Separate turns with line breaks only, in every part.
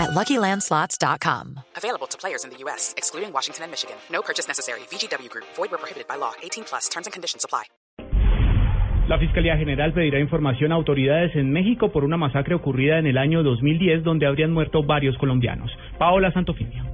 at LuckyLandSlots.com.
Available to players in the U.S., excluding Washington and Michigan. No purchase necessary. VGW Group. Void where prohibited by law. 18 plus. Terms and conditions apply.
La Fiscalía General pedirá información a autoridades en México por una masacre ocurrida en el año 2010 donde habrían muerto varios colombianos. Paola Santofimio.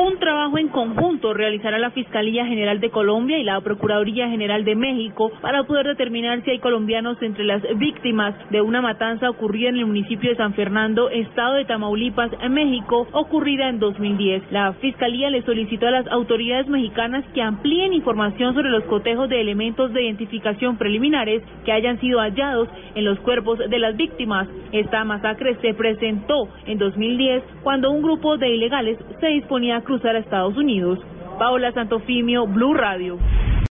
Un trabajo en conjunto realizará la Fiscalía General de Colombia y la Procuraduría General de México para poder determinar si hay colombianos entre las víctimas de una matanza ocurrida en el municipio de San Fernando, estado de Tamaulipas, México, ocurrida en 2010. La Fiscalía le solicitó a las autoridades mexicanas que amplíen información sobre los cotejos de elementos de identificación preliminares que hayan sido hallados en los cuerpos de las víctimas. Esta masacre se presentó en 2010 cuando un grupo de ilegales se disponía a cruzar a Estados Unidos. Paola Santofimio, Blue Radio.